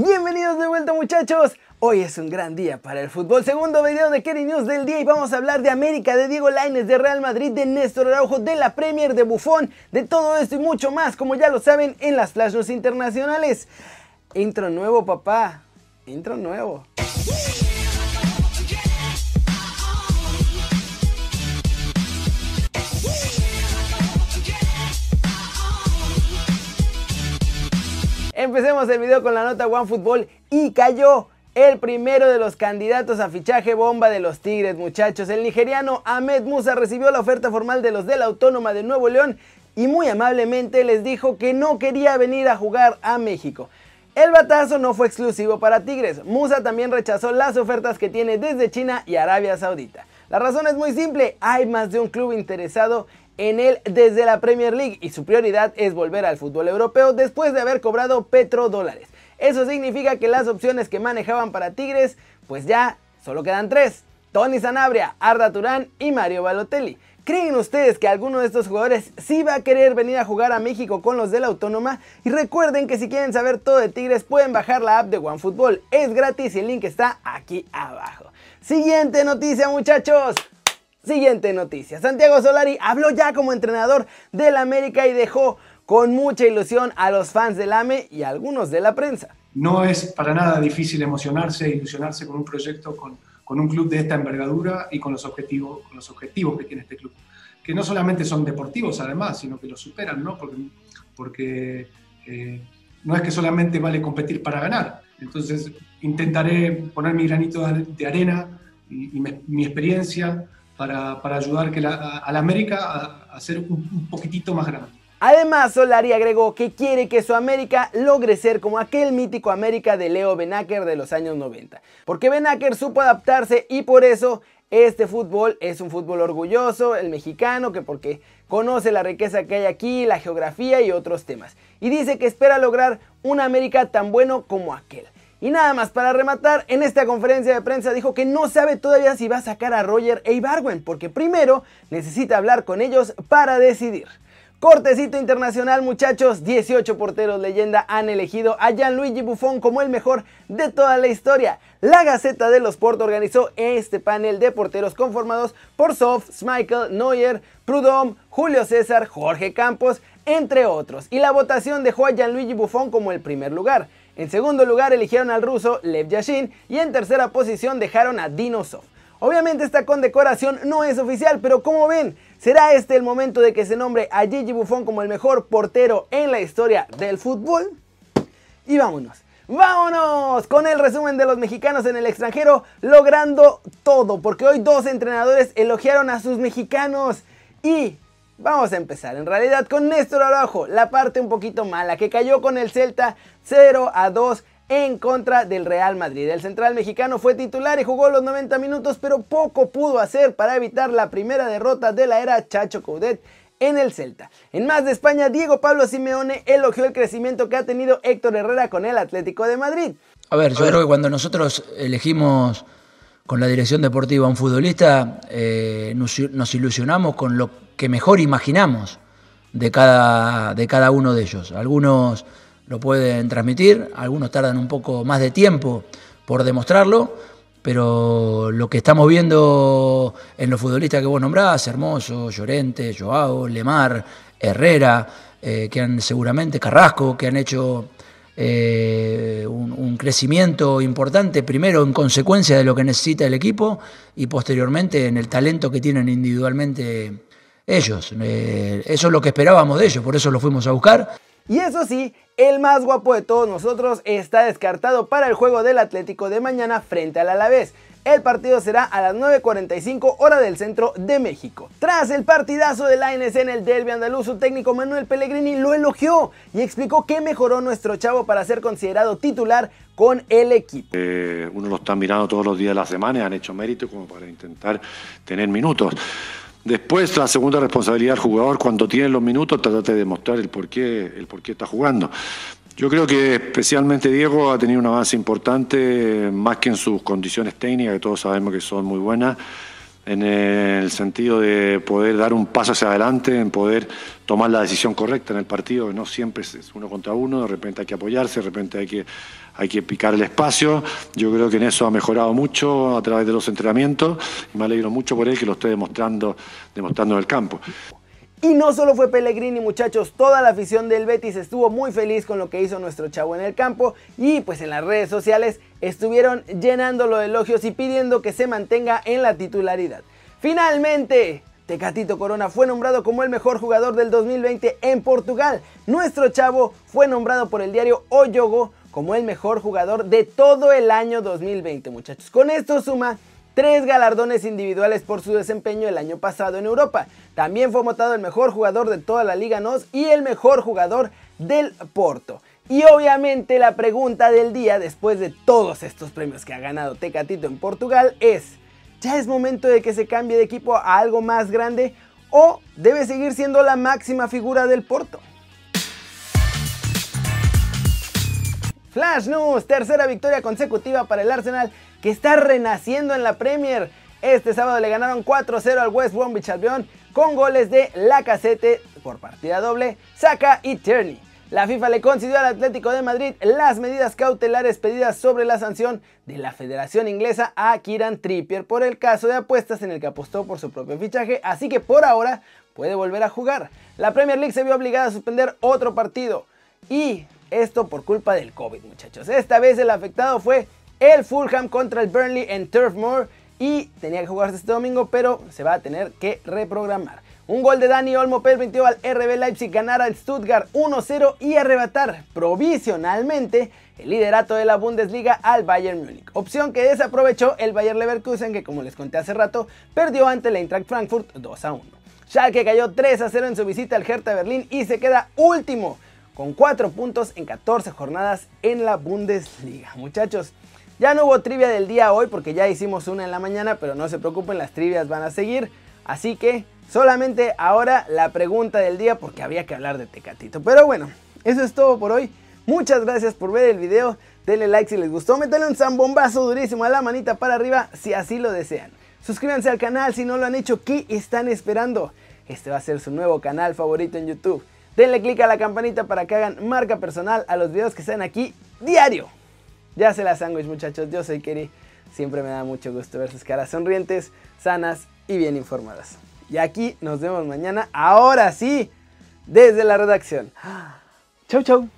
Bienvenidos de vuelta muchachos. Hoy es un gran día para el fútbol. Segundo video de Kerry News del día y vamos a hablar de América, de Diego Lainez, de Real Madrid, de Néstor Araujo, de la Premier, de Buffon, de todo esto y mucho más, como ya lo saben, en las Flash News internacionales. Intro nuevo, papá. Intro nuevo. Empecemos el video con la nota OneFootball y cayó el primero de los candidatos a fichaje bomba de los Tigres, muchachos. El nigeriano Ahmed Musa recibió la oferta formal de los de la Autónoma de Nuevo León y muy amablemente les dijo que no quería venir a jugar a México. El batazo no fue exclusivo para Tigres. Musa también rechazó las ofertas que tiene desde China y Arabia Saudita. La razón es muy simple, hay más de un club interesado en él desde la Premier League y su prioridad es volver al fútbol europeo después de haber cobrado petrodólares. Eso significa que las opciones que manejaban para Tigres, pues ya solo quedan tres. Tony Sanabria, Arda Turán y Mario Balotelli. ¿Creen ustedes que alguno de estos jugadores sí va a querer venir a jugar a México con los de la Autónoma? Y recuerden que si quieren saber todo de Tigres pueden bajar la app de OneFootball. Es gratis y el link está aquí abajo. Siguiente noticia muchachos. Siguiente noticia. Santiago Solari habló ya como entrenador del América y dejó con mucha ilusión a los fans del AME y a algunos de la prensa. No es para nada difícil emocionarse e ilusionarse con un proyecto, con, con, un club de esta envergadura y con los, objetivos, con los objetivos que tiene este club. Que no solamente son deportivos además, sino que los superan, ¿no? Porque, porque eh, no es que solamente vale competir para ganar. Entonces intentaré poner mi granito de arena y, y mi, mi experiencia para, ayudar a, la América a, ser un, un poquitito más grande. Además, Solari agregó que quiere que su América logre ser como aquel mítico América de Leo Benacker de los años 90. Porque Benacker supo adaptarse y por eso este fútbol es un fútbol orgulloso, el mexicano, que porque conoce la riqueza que hay aquí, la geografía y otros temas. Y dice que espera lograr una América tan bueno como aquel. Y nada más para rematar, en esta conferencia de prensa dijo que no sabe todavía si va a sacar a Roger e Ibarwen, porque primero necesita hablar con ellos para decidir. Cortecito internacional muchachos, 18 porteros leyenda han elegido a Gianluigi Buffon como el mejor de toda la historia. La Gaceta de los Sport organizó este panel de porteros conformados por Sof, Schmeichel, Neuer, Prudhomme, Julio César, Jorge Campos, entre otros. Y la votación dejó a Gianluigi Buffon como el primer lugar. En segundo lugar eligieron al ruso Lev Yashin y en tercera posición dejaron a Dino Sof. Obviamente esta condecoración no es oficial, pero como ven, ¿será este el momento de que se nombre a Gigi Buffon como el mejor portero en la historia del fútbol? Y vámonos. Vámonos con el resumen de los mexicanos en el extranjero, logrando todo, porque hoy dos entrenadores elogiaron a sus mexicanos. Y vamos a empezar en realidad con Néstor Araujo, la parte un poquito mala, que cayó con el Celta 0 a 2 en contra del Real Madrid. El central mexicano fue titular y jugó los 90 minutos, pero poco pudo hacer para evitar la primera derrota de la era Chacho Coudet en el Celta. En más de España, Diego Pablo Simeone elogió el crecimiento que ha tenido Héctor Herrera con el Atlético de Madrid. A ver, yo creo que cuando nosotros elegimos con la dirección deportiva un futbolista, eh, nos, nos, ilusionamos con lo que mejor imaginamos de cada, de cada uno de ellos. Algunos lo pueden transmitir, algunos tardan un poco más de tiempo por demostrarlo, pero lo que estamos viendo en los futbolistas que vos nombrás, Hermoso, Llorente, Joao, Lemar, Herrera, eh, que han seguramente, Carrasco, que han hecho eh, un, crecimiento importante, primero en consecuencia de lo que necesita el equipo y posteriormente en el talento que tienen individualmente ellos. Eh, eso es lo que esperábamos de ellos, por eso lo fuimos a buscar. Y eso sí, el más guapo de todos nosotros está descartado para el juego del Atlético de mañana frente al Alavés. El partido será a las 9.45 hora del centro de México. Tras el partidazo de la ANC en el derby andaluz, su técnico Manuel Pellegrini lo elogió y explicó que mejoró nuestro chavo para ser considerado titular con el equipo. Eh, uno lo está mirando todos los días de la semana han hecho mérito como para intentar tener minutos. Después, la segunda responsabilidad del jugador, cuando tiene los minutos, trata de demostrar el por qué, el por qué está jugando. Yo creo que especialmente Diego ha tenido un avance importante, más que en sus condiciones técnicas, que todos sabemos que son muy buenas, en el sentido de poder dar un paso hacia adelante, en poder tomar la decisión correcta en el partido, que no siempre es uno contra uno, de repente hay que apoyarse, de repente hay que, hay que picar el espacio. Yo creo que en eso ha mejorado mucho a través de los entrenamientos y me alegro mucho por él que lo esté demostrando, demostrando en el campo. Y no solo fue Pellegrini muchachos, toda la afición del Betis estuvo muy feliz con lo que hizo nuestro chavo en el campo y pues en las redes sociales estuvieron llenándolo de elogios y pidiendo que se mantenga en la titularidad. Finalmente, Tecatito Corona fue nombrado como el mejor jugador del 2020 en Portugal. Nuestro chavo fue nombrado por el diario Oyogo como el mejor jugador de todo el año 2020 muchachos. Con esto suma tres galardones individuales por su desempeño el año pasado en Europa. También fue votado el mejor jugador de toda la Liga NOS y el mejor jugador del Porto. Y obviamente la pregunta del día, después de todos estos premios que ha ganado Tecatito en Portugal, es, ¿ya es momento de que se cambie de equipo a algo más grande o debe seguir siendo la máxima figura del Porto? Flash News, tercera victoria consecutiva para el Arsenal que está renaciendo en la Premier. Este sábado le ganaron 4-0 al West Bromwich Albion con goles de Lacazette por partida doble, Saka y Tierney. La FIFA le concedió al Atlético de Madrid las medidas cautelares pedidas sobre la sanción de la Federación Inglesa a Kieran Trippier por el caso de apuestas en el que apostó por su propio fichaje, así que por ahora puede volver a jugar. La Premier League se vio obligada a suspender otro partido y esto por culpa del COVID, muchachos. Esta vez el afectado fue el Fulham contra el Burnley en Turf Moor y tenía que jugarse este domingo, pero se va a tener que reprogramar. Un gol de Dani Olmo permitió al RB Leipzig ganar al Stuttgart 1-0 y arrebatar provisionalmente el liderato de la Bundesliga al Bayern Múnich. Opción que desaprovechó el Bayern Leverkusen que como les conté hace rato perdió ante el Eintracht Frankfurt 2-1. Schalke cayó 3-0 en su visita al Hertha Berlín y se queda último con 4 puntos en 14 jornadas en la Bundesliga. Muchachos, ya no hubo trivia del día hoy porque ya hicimos una en la mañana, pero no se preocupen, las trivias van a seguir. Así que solamente ahora la pregunta del día porque había que hablar de Tecatito. Pero bueno, eso es todo por hoy. Muchas gracias por ver el video. Denle like si les gustó. Métanle un zambombazo durísimo a la manita para arriba si así lo desean. Suscríbanse al canal si no lo han hecho. ¿Qué están esperando? Este va a ser su nuevo canal favorito en YouTube. Denle click a la campanita para que hagan marca personal a los videos que están aquí diario. Ya se la sándwich muchachos, yo soy Keri. Siempre me da mucho gusto ver sus caras sonrientes, sanas y bien informadas. Y aquí nos vemos mañana, ahora sí, desde la redacción. Chau, chau.